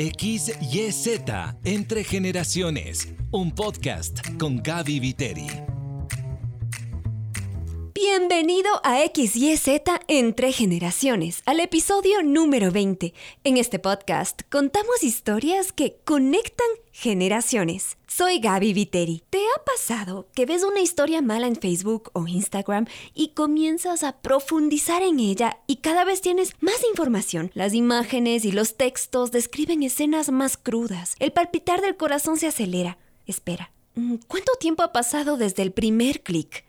XYZ Entre Generaciones, un podcast con Gaby Viteri. Bienvenido a XYZ Entre Generaciones, al episodio número 20. En este podcast contamos historias que conectan generaciones. Soy Gaby Viteri. ¿Te ha pasado que ves una historia mala en Facebook o Instagram y comienzas a profundizar en ella y cada vez tienes más información? Las imágenes y los textos describen escenas más crudas. El palpitar del corazón se acelera. Espera, ¿cuánto tiempo ha pasado desde el primer clic?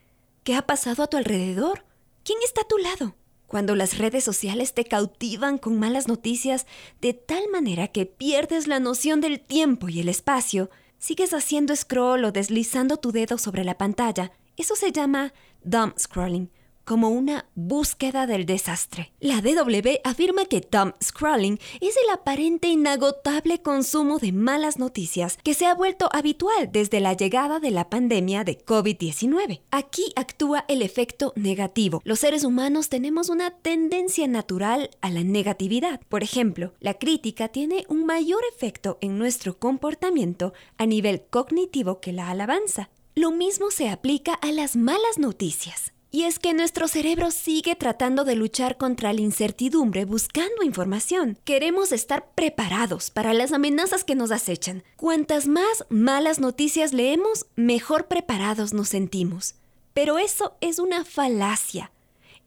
¿Qué ha pasado a tu alrededor? ¿Quién está a tu lado? Cuando las redes sociales te cautivan con malas noticias de tal manera que pierdes la noción del tiempo y el espacio, sigues haciendo scroll o deslizando tu dedo sobre la pantalla. Eso se llama dumb scrolling como una búsqueda del desastre. La DW afirma que dumb scrolling es el aparente inagotable consumo de malas noticias que se ha vuelto habitual desde la llegada de la pandemia de COVID-19. Aquí actúa el efecto negativo. Los seres humanos tenemos una tendencia natural a la negatividad. Por ejemplo, la crítica tiene un mayor efecto en nuestro comportamiento a nivel cognitivo que la alabanza. Lo mismo se aplica a las malas noticias. Y es que nuestro cerebro sigue tratando de luchar contra la incertidumbre buscando información. Queremos estar preparados para las amenazas que nos acechan. Cuantas más malas noticias leemos, mejor preparados nos sentimos. Pero eso es una falacia.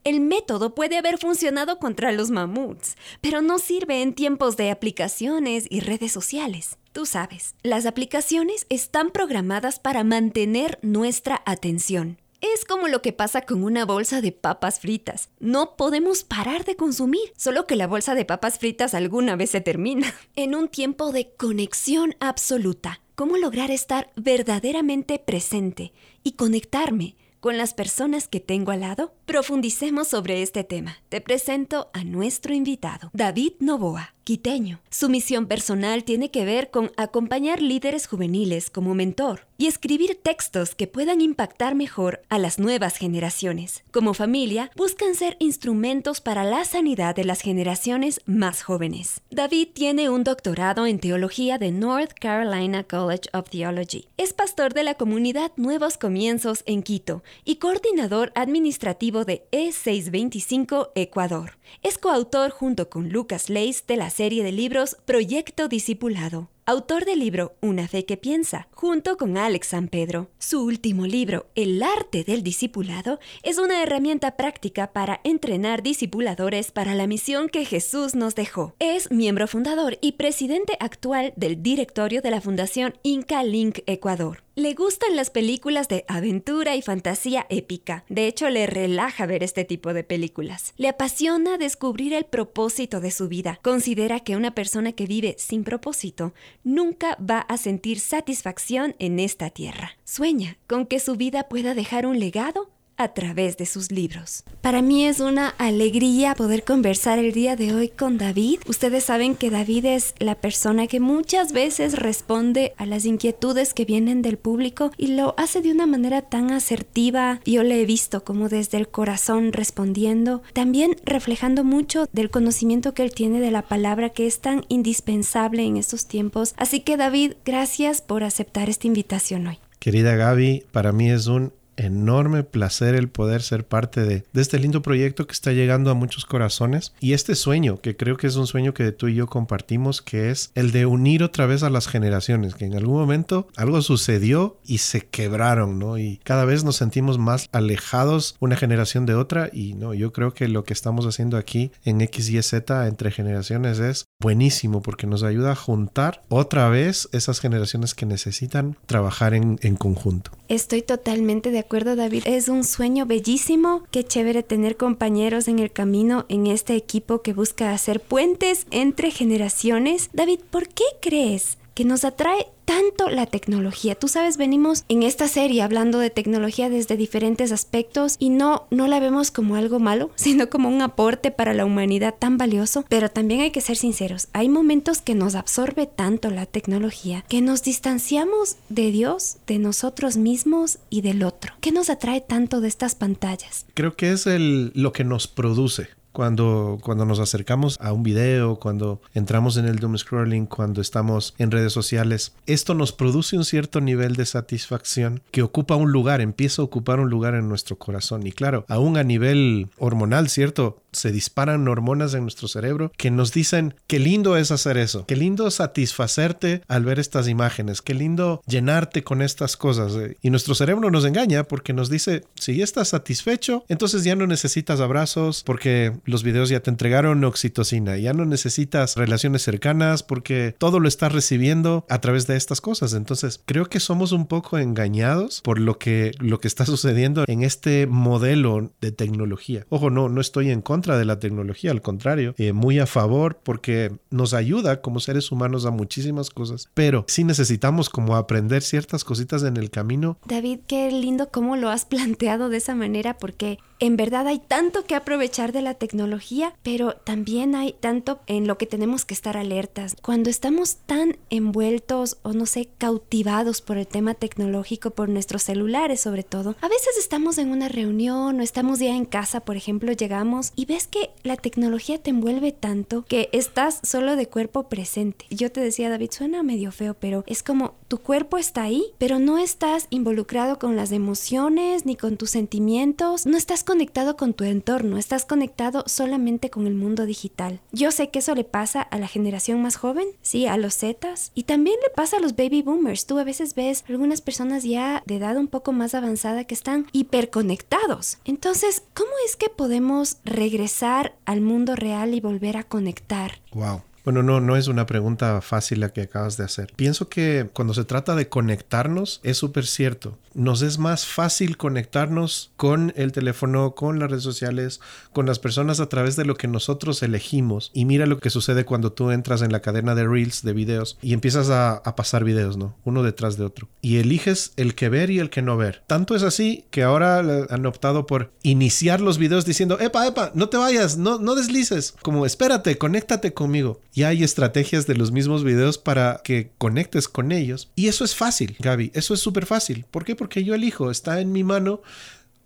El método puede haber funcionado contra los mamuts, pero no sirve en tiempos de aplicaciones y redes sociales. Tú sabes, las aplicaciones están programadas para mantener nuestra atención. Es como lo que pasa con una bolsa de papas fritas. No podemos parar de consumir, solo que la bolsa de papas fritas alguna vez se termina. En un tiempo de conexión absoluta, ¿cómo lograr estar verdaderamente presente y conectarme con las personas que tengo al lado? Profundicemos sobre este tema. Te presento a nuestro invitado, David Novoa quiteño. Su misión personal tiene que ver con acompañar líderes juveniles como mentor y escribir textos que puedan impactar mejor a las nuevas generaciones. Como familia, buscan ser instrumentos para la sanidad de las generaciones más jóvenes. David tiene un doctorado en teología de North Carolina College of Theology. Es pastor de la comunidad Nuevos Comienzos en Quito y coordinador administrativo de E625 Ecuador. Es coautor junto con Lucas Leis de la serie de libros Proyecto Discipulado autor del libro Una fe que piensa, junto con Alex San Pedro. Su último libro, El arte del discipulado, es una herramienta práctica para entrenar discipuladores para la misión que Jesús nos dejó. Es miembro fundador y presidente actual del directorio de la Fundación Inca Link Ecuador. Le gustan las películas de aventura y fantasía épica. De hecho, le relaja ver este tipo de películas. Le apasiona descubrir el propósito de su vida. Considera que una persona que vive sin propósito nunca va a sentir satisfacción en esta tierra. Sueña con que su vida pueda dejar un legado a través de sus libros. Para mí es una alegría poder conversar el día de hoy con David. Ustedes saben que David es la persona que muchas veces responde a las inquietudes que vienen del público y lo hace de una manera tan asertiva. Yo le he visto como desde el corazón respondiendo, también reflejando mucho del conocimiento que él tiene de la palabra que es tan indispensable en estos tiempos. Así que David, gracias por aceptar esta invitación hoy. Querida Gaby, para mí es un enorme placer el poder ser parte de, este lindo proyecto que está llegando a muchos corazones. Y este sueño que creo que es un sueño que tú y yo compartimos que es el de unir otra vez a las generaciones que en algún momento algo sucedió y se quebraron no y cada vez nos sentimos más alejados una generación de otra y no yo creo que lo que estamos haciendo aquí en X y Z entre generaciones es buenísimo porque nos ayuda a juntar otra vez esas generaciones que necesitan trabajar en, en conjunto estoy totalmente de acuerdo, David. Es un sueño bellísimo. Qué chévere tener compañeros en el camino en este equipo que busca hacer puentes entre generaciones. David, ¿por qué crees que nos atrae tanto la tecnología. Tú sabes, venimos en esta serie hablando de tecnología desde diferentes aspectos y no no la vemos como algo malo, sino como un aporte para la humanidad tan valioso, pero también hay que ser sinceros, hay momentos que nos absorbe tanto la tecnología que nos distanciamos de Dios, de nosotros mismos y del otro. ¿Qué nos atrae tanto de estas pantallas? Creo que es el lo que nos produce cuando, cuando nos acercamos a un video, cuando entramos en el doom scrolling, cuando estamos en redes sociales, esto nos produce un cierto nivel de satisfacción que ocupa un lugar, empieza a ocupar un lugar en nuestro corazón. Y claro, aún a nivel hormonal, ¿cierto? Se disparan hormonas en nuestro cerebro que nos dicen qué lindo es hacer eso, qué lindo satisfacerte al ver estas imágenes, qué lindo llenarte con estas cosas. Y nuestro cerebro nos engaña porque nos dice, si ya estás satisfecho, entonces ya no necesitas abrazos porque los videos ya te entregaron oxitocina, ya no necesitas relaciones cercanas porque todo lo estás recibiendo a través de estas cosas. Entonces, creo que somos un poco engañados por lo que, lo que está sucediendo en este modelo de tecnología. Ojo, no, no estoy en contra de la tecnología, al contrario, eh, muy a favor porque nos ayuda como seres humanos a muchísimas cosas, pero sí necesitamos como aprender ciertas cositas en el camino. David, qué lindo cómo lo has planteado de esa manera porque en verdad hay tanto que aprovechar de la tecnología, pero también hay tanto en lo que tenemos que estar alertas. Cuando estamos tan envueltos o no sé, cautivados por el tema tecnológico, por nuestros celulares sobre todo, a veces estamos en una reunión o estamos ya en casa, por ejemplo, llegamos y ves que la tecnología te envuelve tanto que estás solo de cuerpo presente. Yo te decía, David, suena medio feo, pero es como tu cuerpo está ahí, pero no estás involucrado con las emociones ni con tus sentimientos, no estás conectado con tu entorno, estás conectado solamente con el mundo digital. Yo sé que eso le pasa a la generación más joven, sí, a los Zetas, y también le pasa a los baby boomers. Tú a veces ves algunas personas ya de edad un poco más avanzada que están hiperconectados. Entonces, ¿cómo es que podemos regresar al mundo real y volver a conectar? Wow. Bueno, no, no es una pregunta fácil la que acabas de hacer. Pienso que cuando se trata de conectarnos es súper cierto. Nos es más fácil conectarnos con el teléfono, con las redes sociales, con las personas a través de lo que nosotros elegimos. Y mira lo que sucede cuando tú entras en la cadena de reels, de videos, y empiezas a, pasar videos, ¿no? Uno detrás de otro. Y eliges el que ver y el que no ver. Tanto es así que ahora han optado por iniciar los videos diciendo, epa, epa, no te vayas, no, no deslices. Como espérate, conéctate conmigo y hay estrategias de los mismos videos para que conectes con ellos. Y eso es fácil, Gaby, eso es súper fácil. ¿Por qué? Yo elijo, está en mi mano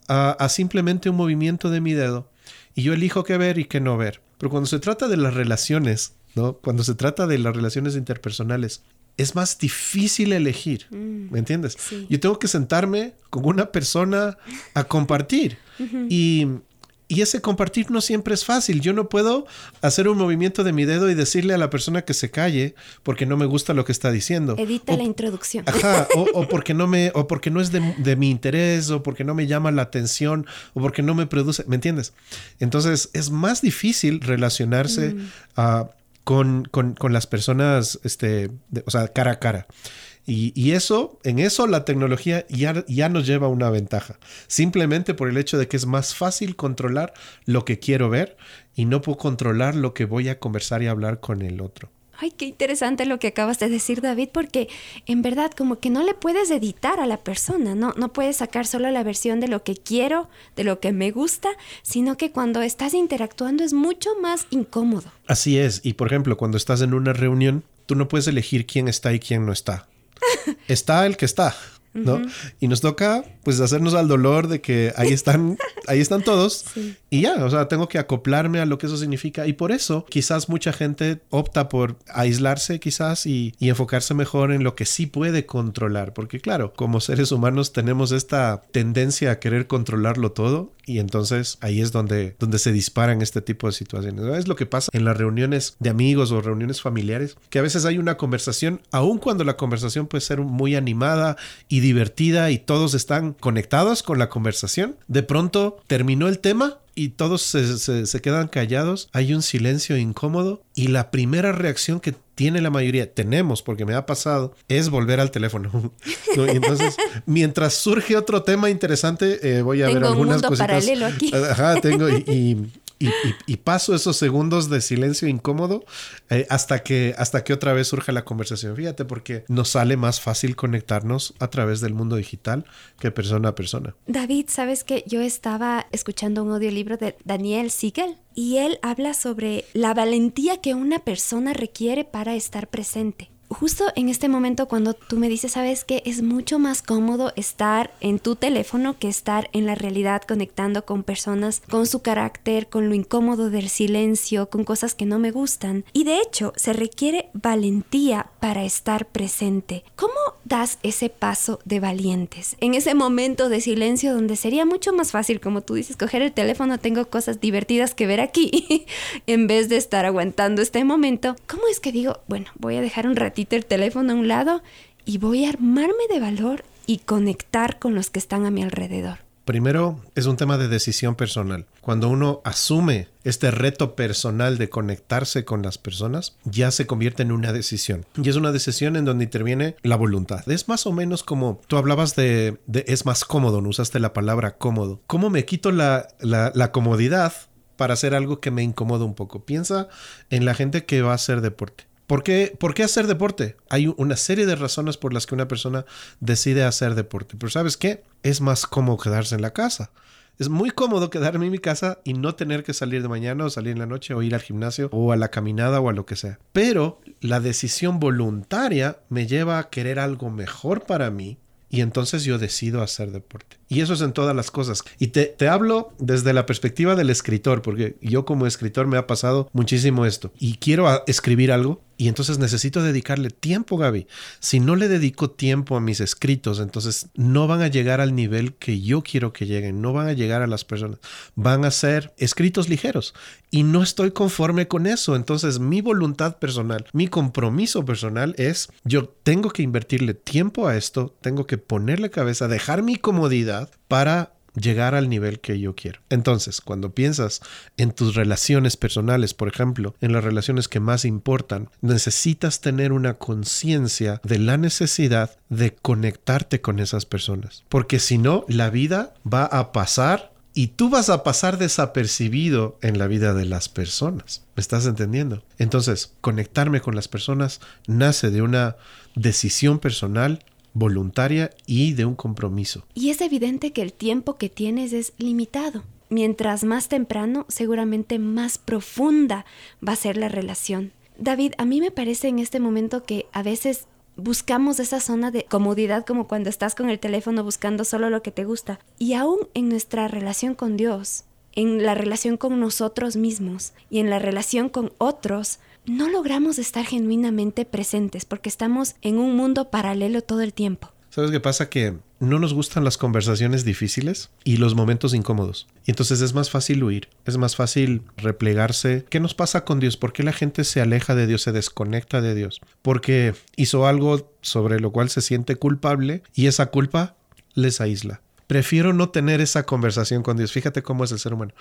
a, a simplemente un movimiento de mi dedo y yo elijo qué ver y qué no ver. Pero cuando se trata de las relaciones, ¿no? Cuando se trata de las relaciones interpersonales, es más difícil elegir, Mm, ¿me entiendes? sí. Yo tengo que sentarme con una persona a compartir y, y ese compartir no siempre es fácil. Yo no puedo hacer un movimiento de mi dedo y decirle a la persona que se calle porque no me gusta lo que está diciendo. Edita O- la introducción. Ajá, o, o porque no me, o porque no es de, de mi interés, o porque no me llama la atención, o porque no me produce, ¿me entiendes? Entonces es más difícil relacionarse ah, con, con- con las personas, este, de- o sea, cara a cara. Y, y eso, en eso la tecnología ya, ya nos lleva una ventaja. Simplemente por el hecho de que es más fácil controlar lo que quiero ver y no puedo controlar lo que voy a conversar y hablar con el otro. Ay, qué interesante lo que acabas de decir, David, porque en verdad como que no le puedes editar a la persona, ¿no? No puedes sacar solo la versión de lo que quiero, de lo que me gusta, sino que cuando estás interactuando es mucho más incómodo. Así es, y por ejemplo, cuando estás en una reunión, tú no puedes elegir quién está y quién no está. Está el que está, ¿no? Y nos toca pues hacernos al dolor de que ahí están, ahí están todos. Sí. y ya, o sea, tengo que acoplarme a lo que eso significa. Y por eso quizás mucha gente opta por aislarse quizás y, y enfocarse mejor en lo que sí puede controlar, porque claro, como seres humanos tenemos esta tendencia a querer controlarlo todo y entonces ahí es donde, donde se disparan este tipo de situaciones. Es lo que pasa en las reuniones de amigos o reuniones familiares, que a veces hay una conversación, aun cuando la conversación puede ser muy animada y divertida y todos están conectados con la conversación, de pronto terminó el tema y todos se, se- se quedan callados, hay un silencio incómodo y la primera reacción que tiene la mayoría, tenemos porque me ha pasado, es volver al teléfono. ¿No? Y entonces, mientras surge otro tema interesante, eh, voy a Tengo ver un algunas mundo cositas. paralelo aquí. Ajá, tengo y, y- y- paso esos segundos de silencio incómodo eh, hasta que hasta que otra vez surja la conversación. Fíjate, porque nos sale más fácil conectarnos a través del mundo digital que persona a persona. David, sabes que yo estaba escuchando un audiolibro de Daniel Siegel y él habla sobre la valentía que una persona requiere para estar presente. Justo en este momento cuando tú me dices, sabes que es mucho más cómodo estar en tu teléfono que estar en la realidad conectando con personas, con su carácter, con lo incómodo del silencio, con cosas que no me gustan. Y de hecho, se requiere valentía para estar presente. ¿Cómo das ese paso de valientes? En ese momento de silencio donde sería mucho más fácil, como tú dices, coger el teléfono, tengo cosas divertidas que ver aquí, en vez de estar aguantando este momento. ¿Cómo es que digo, bueno, voy a dejar un ratito el teléfono a un lado y voy a armarme de valor y conectar con los que están a mi alrededor? Primero, es un tema de decisión personal. Cuando uno asume este reto personal de conectarse con las personas, ya se convierte en una decisión. Y es una decisión en donde interviene la voluntad. Es más o menos como tú hablabas de, es más cómodo, no usaste la palabra cómodo. ¿Cómo me quito la, la comodidad para hacer algo que me incomoda un poco? Piensa en la gente que va a hacer deporte. ¿Por qué, ¿Por qué, hacer deporte? Hay una serie de razones por las que una persona decide hacer deporte. Pero ¿sabes qué? Es más cómodo quedarse en la casa. Es muy cómodo quedarme en mi casa y no tener que salir de mañana o salir en la noche o ir al gimnasio o a la caminada o a lo que sea. Pero la decisión voluntaria me lleva a querer algo mejor para mí y entonces yo decido hacer deporte. Y eso es en todas las cosas. Y te, te, hablo desde la perspectiva del escritor, porque yo como escritor me ha pasado muchísimo esto. Y quiero escribir algo y entonces necesito dedicarle tiempo, Gaby. Si no le dedico tiempo a mis escritos, entonces no van a llegar al nivel que yo quiero que lleguen, no van a llegar a las personas. Van a ser escritos ligeros. Y no estoy conforme con eso. Entonces mi voluntad personal, mi compromiso personal es, yo tengo que invertirle tiempo a esto, tengo que ponerle cabeza, dejar mi comodidad para llegar al nivel que yo quiero. Entonces, cuando piensas en tus relaciones personales, por ejemplo, en las relaciones que más importan, necesitas tener una conciencia de la necesidad de conectarte con esas personas. Porque si no, la vida va a pasar y tú vas a pasar desapercibido en la vida de las personas. ¿Me estás entendiendo? Entonces, conectarme con las personas nace de una decisión personal voluntaria y de un compromiso. Y es evidente que el tiempo que tienes es limitado. Mientras más temprano, seguramente más profunda va a ser la relación. David, a mí me parece en este momento que a veces buscamos esa zona de comodidad como cuando estás con el teléfono buscando solo lo que te gusta. Y aún en nuestra relación con Dios, en la relación con nosotros mismos y en la relación con otros, no logramos estar genuinamente presentes porque estamos en un mundo paralelo todo el tiempo. ¿Sabes qué pasa? Que no nos gustan las conversaciones difíciles y los momentos incómodos. Y entonces es más fácil huir, es más fácil replegarse. ¿Qué nos pasa con Dios? ¿Por qué la gente se aleja de Dios, se desconecta de Dios? Porque hizo algo sobre lo cual se siente culpable y esa culpa les aísla prefiero no tener esa conversación con Dios. Fíjate cómo es el ser humano.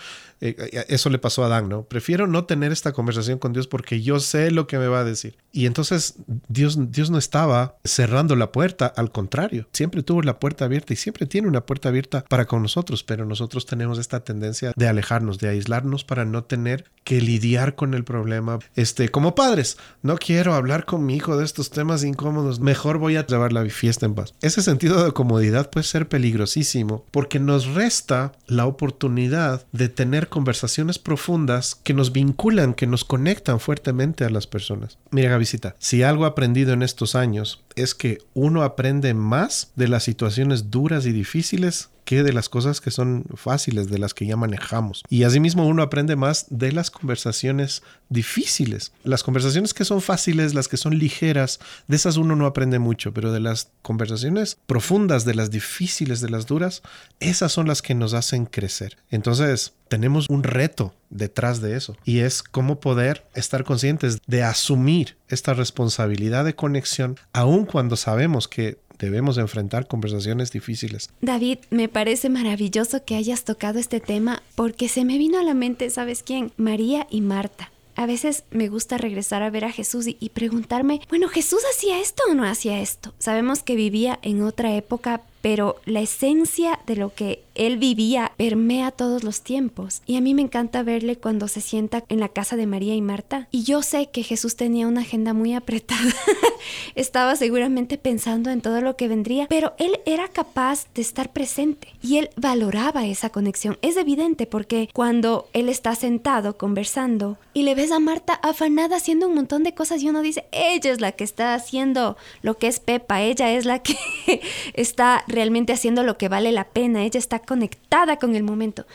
Eh, eh, eso le pasó a Adán, ¿no? Prefiero no tener esta conversación con Dios porque yo sé lo que me va a decir. Y entonces Dios, Dios no estaba cerrando la puerta, al contrario, siempre tuvo la puerta abierta y siempre tiene una puerta abierta para con nosotros, pero nosotros tenemos esta tendencia de alejarnos, de aislarnos para no tener que lidiar con el problema. Este, como padres, no quiero hablar con mi hijo de estos temas incómodos, mejor voy a llevar la fiesta en paz. Ese sentido de comodidad puede ser peligrosísimo porque nos resta la oportunidad de tener conversaciones profundas que nos vinculan, que nos conectan fuertemente a las personas. Mira, Gavisita, si algo aprendido en estos años es que uno aprende más de las situaciones duras y difíciles que de las cosas que son fáciles, de las que ya manejamos. Y asimismo uno aprende más de las conversaciones difíciles. Las conversaciones que son fáciles, las que son ligeras, de esas uno no aprende mucho, pero de las conversaciones profundas, de las difíciles, de las duras, esas son las que nos hacen crecer. Entonces, tenemos un reto detrás de eso y es cómo poder estar conscientes de asumir esta responsabilidad de conexión aun cuando sabemos que debemos enfrentar conversaciones difíciles. David, me parece maravilloso que hayas tocado este tema porque se me vino a la mente, ¿sabes quién? María y Marta. A veces me gusta regresar a ver a Jesús y, y preguntarme, bueno, ¿Jesús hacía esto o no hacía esto? Sabemos que vivía en otra época pero la esencia de lo que él vivía permea todos los tiempos. Y a mí me encanta verle cuando se sienta en la casa de María y Marta. Y yo sé que Jesús tenía una agenda muy apretada. Estaba seguramente pensando en todo lo que vendría, pero él era capaz de estar presente y él valoraba esa conexión. Es evidente porque cuando él está sentado conversando y le ves a Marta afanada haciendo un montón de cosas y uno dice, ella es la que está haciendo lo que es Pepa, ella es la que está realmente haciendo lo que vale la pena, ella está conectada con el momento.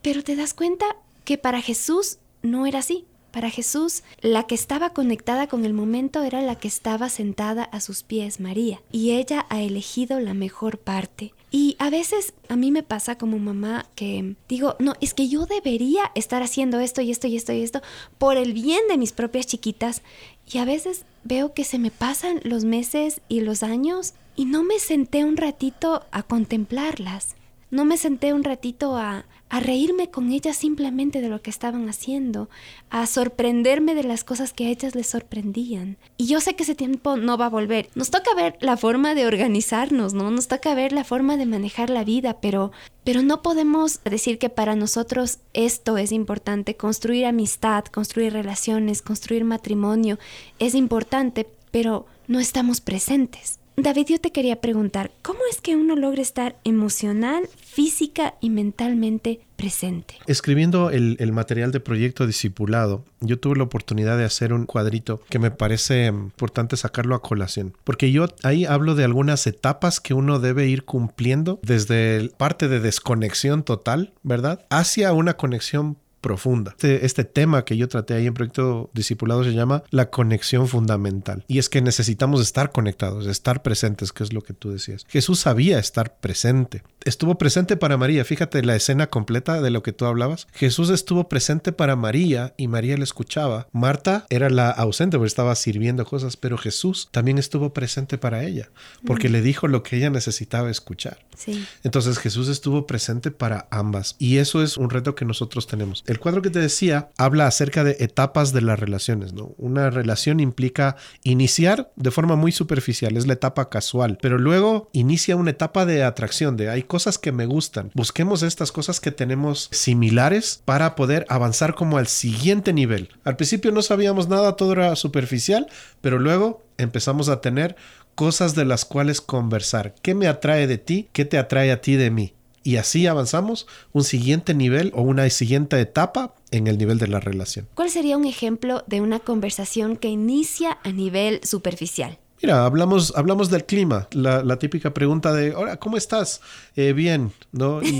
Pero te das cuenta que para Jesús no era así. Para Jesús, la que estaba conectada con el momento era la que estaba sentada a sus pies, María, y ella ha elegido la mejor parte. Y a veces a mí me pasa como mamá que digo, no, es que yo debería estar haciendo esto y esto y esto y esto por el bien de mis propias chiquitas. Y a veces veo que se me pasan los meses y los años y no me senté un ratito a contemplarlas. No me senté un ratito a, a reírme con ellas simplemente de lo que estaban haciendo, a sorprenderme de las cosas que a ellas les sorprendían. Y yo sé que ese tiempo no va a volver. Nos toca ver la forma de organizarnos, ¿no? Nos toca ver la forma de manejar la vida, pero pero no podemos decir que para nosotros esto es importante, construir amistad, construir relaciones, construir matrimonio es importante, pero no estamos presentes. David, yo te quería preguntar, ¿cómo es que uno logra estar emocional, física y mentalmente presente? Escribiendo el, material de proyecto discipulado, yo tuve la oportunidad de hacer un cuadrito que me parece importante sacarlo a colación, porque yo ahí hablo de algunas etapas que uno debe ir cumpliendo desde parte de desconexión total, ¿verdad? Hacia una conexión profunda. Este, este, tema que yo traté ahí en Proyecto Discipulado se llama la conexión fundamental. Y es que necesitamos estar conectados, estar presentes, que es lo que tú decías. Jesús sabía estar presente. Estuvo presente para María. Fíjate la escena completa de lo que tú hablabas. Jesús estuvo presente para María y María le escuchaba. Marta era la ausente porque estaba sirviendo cosas, pero Jesús también estuvo presente para ella porque mm. le dijo lo que ella necesitaba escuchar. Sí. Entonces Jesús estuvo presente para ambas. Y eso es un reto que nosotros tenemos. El cuadro que te decía habla acerca de etapas de las relaciones, ¿no? Una relación implica iniciar de forma muy superficial, es la etapa casual, pero luego inicia una etapa de atracción, de hay cosas que me gustan. Busquemos estas cosas que tenemos similares para poder avanzar como al siguiente nivel. Al principio no sabíamos nada, todo era superficial, pero luego empezamos a tener cosas de las cuales conversar. ¿Qué me atrae de ti? ¿Qué te atrae a ti de mí? Y así avanzamos un siguiente nivel o una siguiente etapa en el nivel de la relación. ¿Cuál sería un ejemplo de una conversación que inicia a nivel superficial? Mira, hablamos, hablamos del clima, la, típica pregunta de, hola, ¿cómo estás? Eh, bien, ¿no?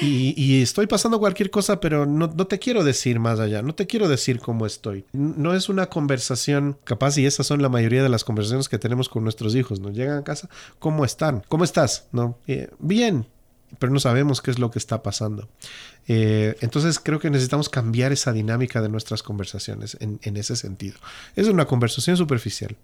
Y, estoy pasando cualquier cosa, pero no, no, te quiero decir más allá, no te quiero decir cómo estoy. No es una conversación capaz y esas son la mayoría de las conversaciones que tenemos con nuestros hijos, ¿no? Llegan a casa, ¿cómo están? ¿Cómo estás? ¿No? Eh, bien, pero no sabemos qué es lo que está pasando. Eh, entonces creo que necesitamos cambiar esa dinámica de nuestras conversaciones en, ese sentido. Es una conversación superficial.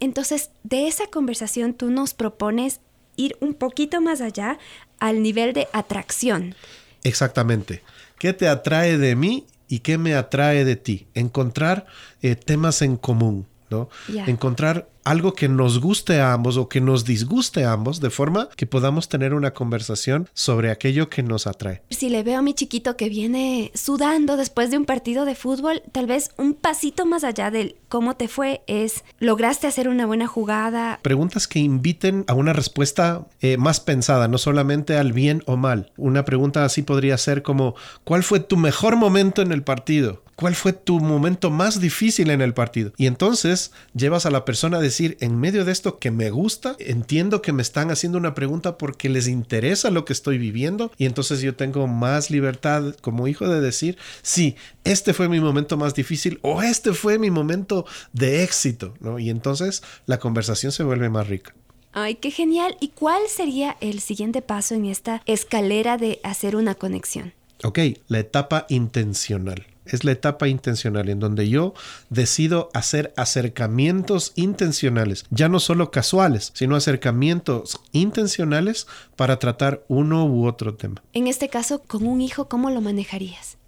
Entonces, de esa conversación tú nos propones ir un poquito más allá al nivel de atracción. Exactamente. ¿Qué te atrae de mí y qué me atrae de ti? Encontrar eh, temas en común, ¿no? Encontrar algo que nos guste a ambos o que nos disguste a ambos, de forma que podamos tener una conversación sobre aquello que nos atrae. Si le veo a mi chiquito que viene sudando después de un partido de fútbol, tal vez un pasito más allá del cómo te fue es, ¿lograste hacer una buena jugada? Preguntas que inviten a una respuesta eh, más pensada, no solamente al bien o mal. Una pregunta así podría ser como, ¿cuál fue tu mejor momento en el partido? ¿Cuál fue tu momento más difícil en el partido? Y entonces llevas a la persona a decir, en medio de esto que me gusta, entiendo que me están haciendo una pregunta porque les interesa lo que estoy viviendo y entonces yo tengo más libertad como hijo de decir, sí, este fue mi momento más difícil o este fue mi momento de éxito, ¿no? Y entonces la conversación se vuelve más rica. Ay, qué genial. ¿Y cuál sería el siguiente paso en esta escalera de hacer una conexión? Ok, la etapa intencional es la etapa intencional en donde yo decido hacer acercamientos intencionales, ya no solo casuales, sino acercamientos intencionales para tratar uno u otro tema. En este caso, con un hijo, ¿cómo lo manejarías?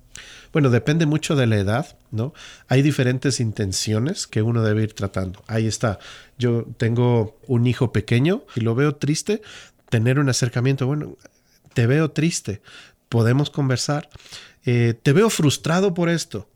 Bueno, depende mucho de la edad, ¿no? Hay diferentes intenciones que uno debe ir tratando. Ahí está. Yo tengo un hijo pequeño y lo veo triste tener un acercamiento. Bueno, te veo triste, podemos conversar. Eh, te veo frustrado por esto.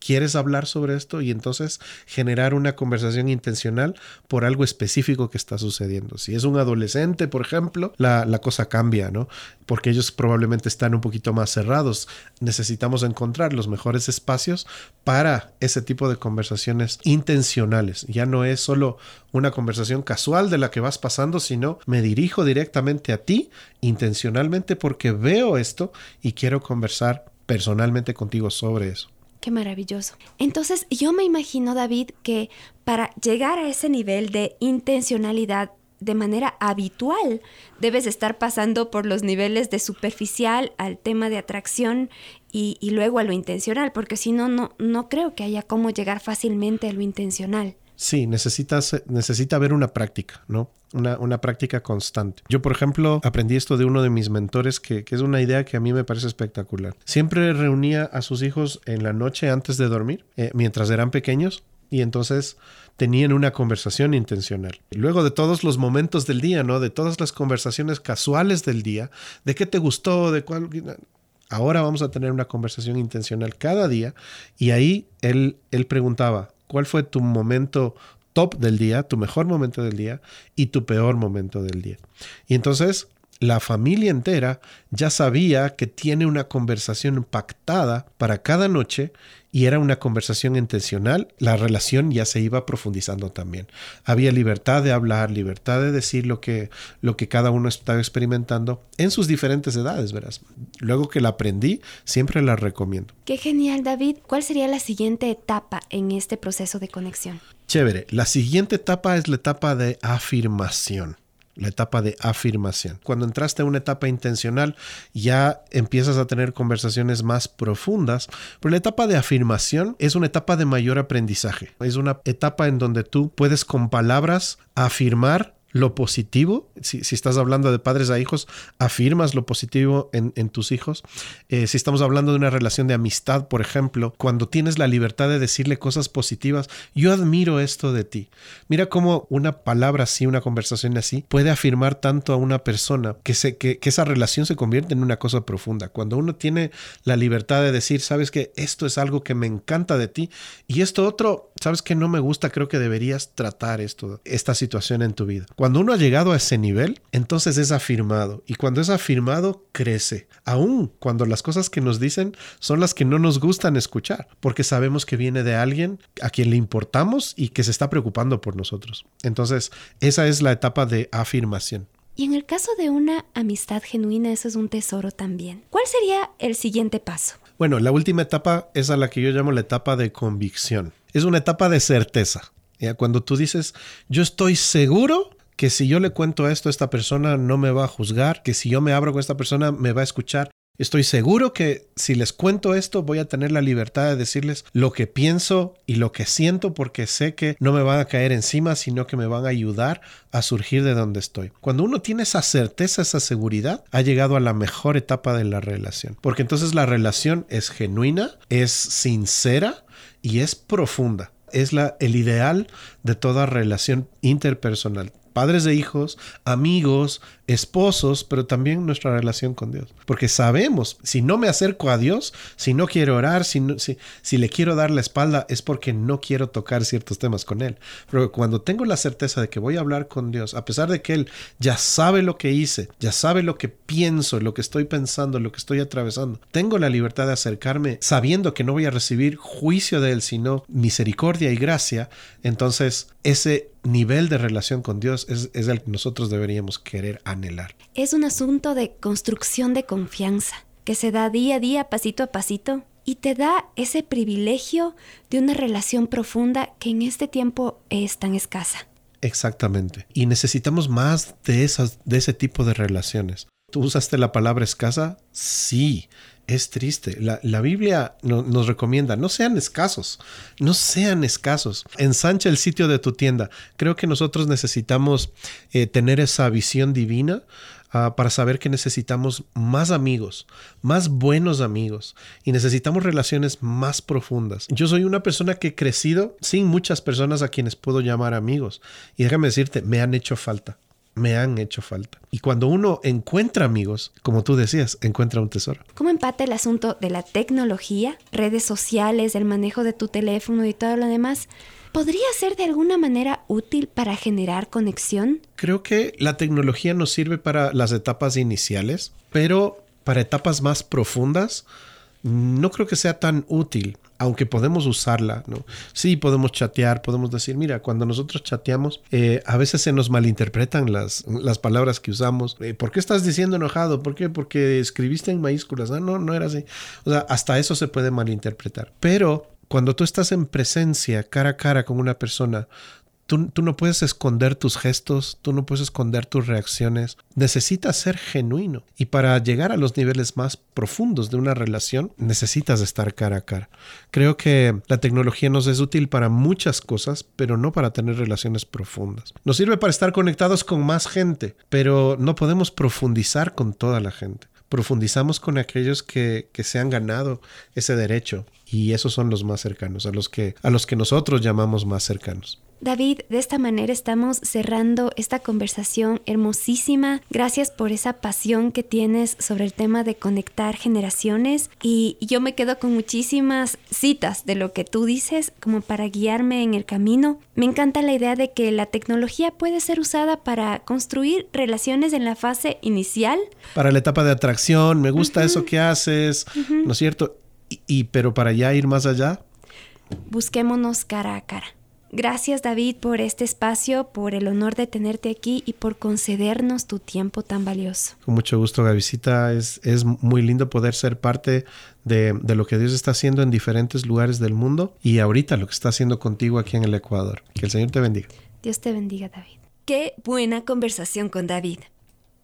¿Quieres hablar sobre esto? Y entonces generar una conversación intencional por algo específico que está sucediendo. Si es un adolescente, por ejemplo, la, la, cosa cambia, ¿no? Porque ellos probablemente están un poquito más cerrados. Necesitamos encontrar los mejores espacios para ese tipo de conversaciones intencionales. Ya no es solo una conversación casual de la que vas pasando, sino me dirijo directamente a ti intencionalmente porque veo esto y quiero conversar personalmente contigo sobre eso. Qué maravilloso. Entonces, yo me imagino, David, que para llegar a ese nivel de intencionalidad de manera habitual, debes estar pasando por los niveles de superficial al tema de atracción y, luego a lo intencional, porque si no, no, no creo que haya cómo llegar fácilmente a lo intencional. Sí, necesitas, necesita haber una práctica, ¿no? Una, una, práctica constante. Yo, por ejemplo, aprendí esto de uno de mis mentores, que, que, es una idea que a mí me parece espectacular. Siempre reunía a sus hijos en la noche antes de dormir, eh, mientras eran pequeños, y entonces tenían una conversación intencional. Luego de todos los momentos del día, ¿no? De todas las conversaciones casuales del día, de qué te gustó, de cuál... Ahora vamos a tener una conversación intencional cada día, y ahí él, él preguntaba, cuál fue tu momento top del día, tu mejor momento del día y tu peor momento del día. Y entonces la familia entera ya sabía que tiene una conversación pactada para cada noche y era una conversación intencional, la relación ya se iba profundizando también. Había libertad de hablar, libertad de decir lo que, lo que cada uno estaba experimentando en sus diferentes edades, verás. Luego que la aprendí, siempre la recomiendo. Qué genial, David. ¿Cuál sería la siguiente etapa en este proceso de conexión? Chévere. La siguiente etapa es la etapa de afirmación la etapa de afirmación. Cuando entraste a una etapa intencional, ya empiezas a tener conversaciones más profundas, pero la etapa de afirmación es una etapa de mayor aprendizaje. Es una etapa en donde tú puedes con palabras afirmar lo positivo, si, estás hablando de padres a hijos, afirmas lo positivo en, en tus hijos. Eh, si estamos hablando de una relación de amistad, por ejemplo, cuando tienes la libertad de decirle cosas positivas, yo admiro esto de ti. Mira cómo una palabra así, una conversación así, puede afirmar tanto a una persona que, se, que, que esa relación se convierte en una cosa profunda. Cuando uno tiene la libertad de decir, sabes que esto es algo que me encanta de ti y esto otro, sabes que no me gusta, creo que deberías tratar esto, esta situación en tu vida. Cuando uno ha llegado a ese nivel, entonces es afirmado. Y cuando es afirmado, crece. Aún cuando las cosas que nos dicen son las que no nos gustan escuchar, porque sabemos que viene de alguien a quien le importamos y que se está preocupando por nosotros. Entonces, esa es la etapa de afirmación. Y en el caso de una amistad genuina, eso es un tesoro también. ¿Cuál sería el siguiente paso? Bueno, la última etapa es a la que yo llamo la etapa de convicción. Es una etapa de certeza. Cuando tú dices, yo estoy seguro que si yo le cuento esto, esta persona no me va a juzgar, que si yo me abro con esta persona, me va a escuchar. Estoy seguro que si les cuento esto voy a tener la libertad de decirles lo que pienso y lo que siento porque sé que no me van a caer encima, sino que me van a ayudar a surgir de donde estoy. Cuando uno tiene esa certeza, esa seguridad, ha llegado a la mejor etapa de la relación. Porque entonces la relación es genuina, es sincera y es profunda. Es la, el ideal de toda relación interpersonal padres de hijos, amigos, esposos, pero también nuestra relación con Dios. Porque sabemos, si no me acerco a Dios, si no quiero orar, si, no, si, si, le quiero dar la espalda, es porque no quiero tocar ciertos temas con Él. Pero cuando tengo la certeza de que voy a hablar con Dios, a pesar de que Él ya sabe lo que hice, ya sabe lo que pienso, lo que estoy pensando, lo que estoy atravesando, tengo la libertad de acercarme sabiendo que no voy a recibir juicio de Él, sino misericordia y gracia, entonces ese nivel de relación con Dios es, es el que nosotros deberíamos querer anhelar. Es un asunto de construcción de confianza que se da día a día, pasito a pasito, y te da ese privilegio de una relación profunda que en este tiempo es tan escasa. Exactamente. Y necesitamos más de, esas, de ese tipo de relaciones. ¿Tú usaste la palabra escasa? Sí, es triste. La, Biblia no, nos recomienda, no sean escasos, no sean escasos. Ensancha el sitio de tu tienda. Creo que nosotros necesitamos eh, tener esa visión divina uh, para saber que necesitamos más amigos, más buenos amigos y necesitamos relaciones más profundas. Yo soy una persona que he crecido sin muchas personas a quienes puedo llamar amigos y déjame decirte, me han hecho falta me han hecho falta. Y cuando uno encuentra amigos, como tú decías, encuentra un tesoro. ¿Cómo empata el asunto de la tecnología, redes sociales, el manejo de tu teléfono y todo lo demás? ¿Podría ser de alguna manera útil para generar conexión? Creo que la tecnología nos sirve para las etapas iniciales, pero para etapas más profundas, no creo que sea tan útil aunque podemos usarla, ¿no? Sí, podemos chatear, podemos decir, mira, cuando nosotros chateamos, eh, a veces se nos malinterpretan las, las palabras que usamos. Eh, ¿Por qué estás diciendo enojado? ¿Por qué? Porque escribiste en mayúsculas. No, no era así. O sea, hasta eso se puede malinterpretar. Pero cuando tú estás en presencia, cara a cara con una persona, Tú, no puedes esconder tus gestos, tú no puedes esconder tus reacciones. Necesitas ser genuino. Y para llegar a los niveles más profundos de una relación, necesitas estar cara a cara. Creo que la tecnología nos es útil para muchas cosas, pero no para tener relaciones profundas. Nos sirve para estar conectados con más gente, pero no podemos profundizar con toda la gente profundizamos con aquellos que, que, se han ganado ese derecho y esos son los más cercanos, a los que, a los que nosotros llamamos más cercanos. David, de esta manera estamos cerrando esta conversación hermosísima. Gracias por esa pasión que tienes sobre el tema de conectar generaciones y yo me quedo con muchísimas citas de lo que tú dices como para guiarme en el camino. Me encanta la idea de que la tecnología puede ser usada para construir relaciones en la fase inicial. Para la etapa de atracción, me gusta eso que haces, ¿no es cierto? y pero para ya ir más allá. Busquémonos cara a cara. Gracias David por este espacio, por el honor de tenerte aquí y por concedernos tu tiempo tan valioso. Con mucho gusto, Gavisita. Es, es muy lindo poder ser parte de, de, lo que Dios está haciendo en diferentes lugares del mundo y ahorita lo que está haciendo contigo aquí en el Ecuador. Que el Señor te bendiga. Dios te bendiga, David. Qué buena conversación con David.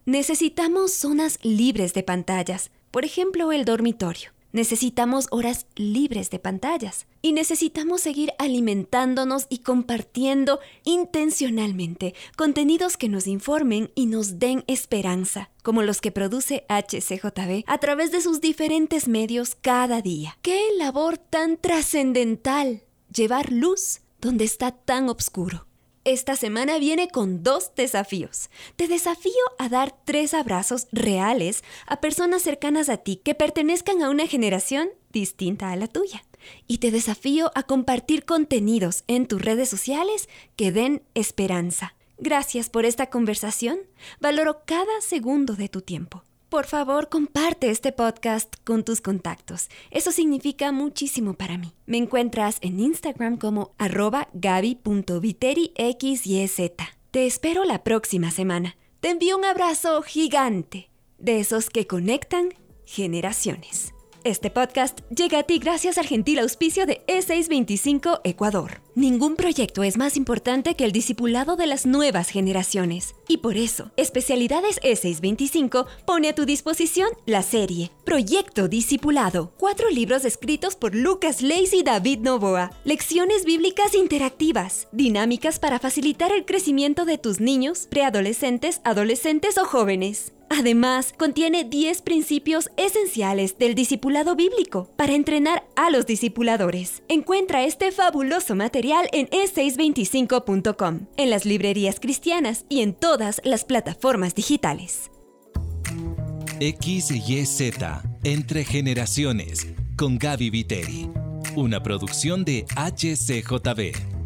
Necesitamos zonas libres de pantallas, por ejemplo el dormitorio. Necesitamos horas libres de pantallas y necesitamos seguir alimentándonos y compartiendo intencionalmente contenidos que nos informen y nos den esperanza, como los que produce HCJB a través de sus diferentes medios cada día. ¡Qué labor tan trascendental! Llevar luz donde está tan oscuro. Esta semana viene con dos desafíos. Te desafío a dar tres abrazos reales a personas cercanas a ti que pertenezcan a una generación distinta a la tuya. Y te desafío a compartir contenidos en tus redes sociales que den esperanza. Gracias por esta conversación. Valoro cada segundo de tu tiempo. Por favor, comparte este podcast con tus contactos. Eso significa muchísimo para mí. Me encuentras en Instagram como arroba gaby.viteriXYZ. Te espero la próxima semana. Te envío un abrazo gigante, de esos que conectan generaciones. Este podcast llega a ti gracias al gentil auspicio de E625 Ecuador. Ningún proyecto es más importante que el discipulado de las nuevas generaciones. Y por eso, Especialidades E625 pone a tu disposición la serie Proyecto Discipulado. Cuatro libros escritos por Lucas Leis y David Novoa. Lecciones bíblicas interactivas, dinámicas para facilitar el crecimiento de tus niños, preadolescentes, adolescentes o jóvenes. Además, contiene 10 principios esenciales del discipulado bíblico para entrenar a los discipuladores. Encuentra este fabuloso material en e625.com, en las librerías cristianas y en todas las plataformas digitales. XYZ Entre Generaciones con Gaby Viteri. Una producción de HCJB.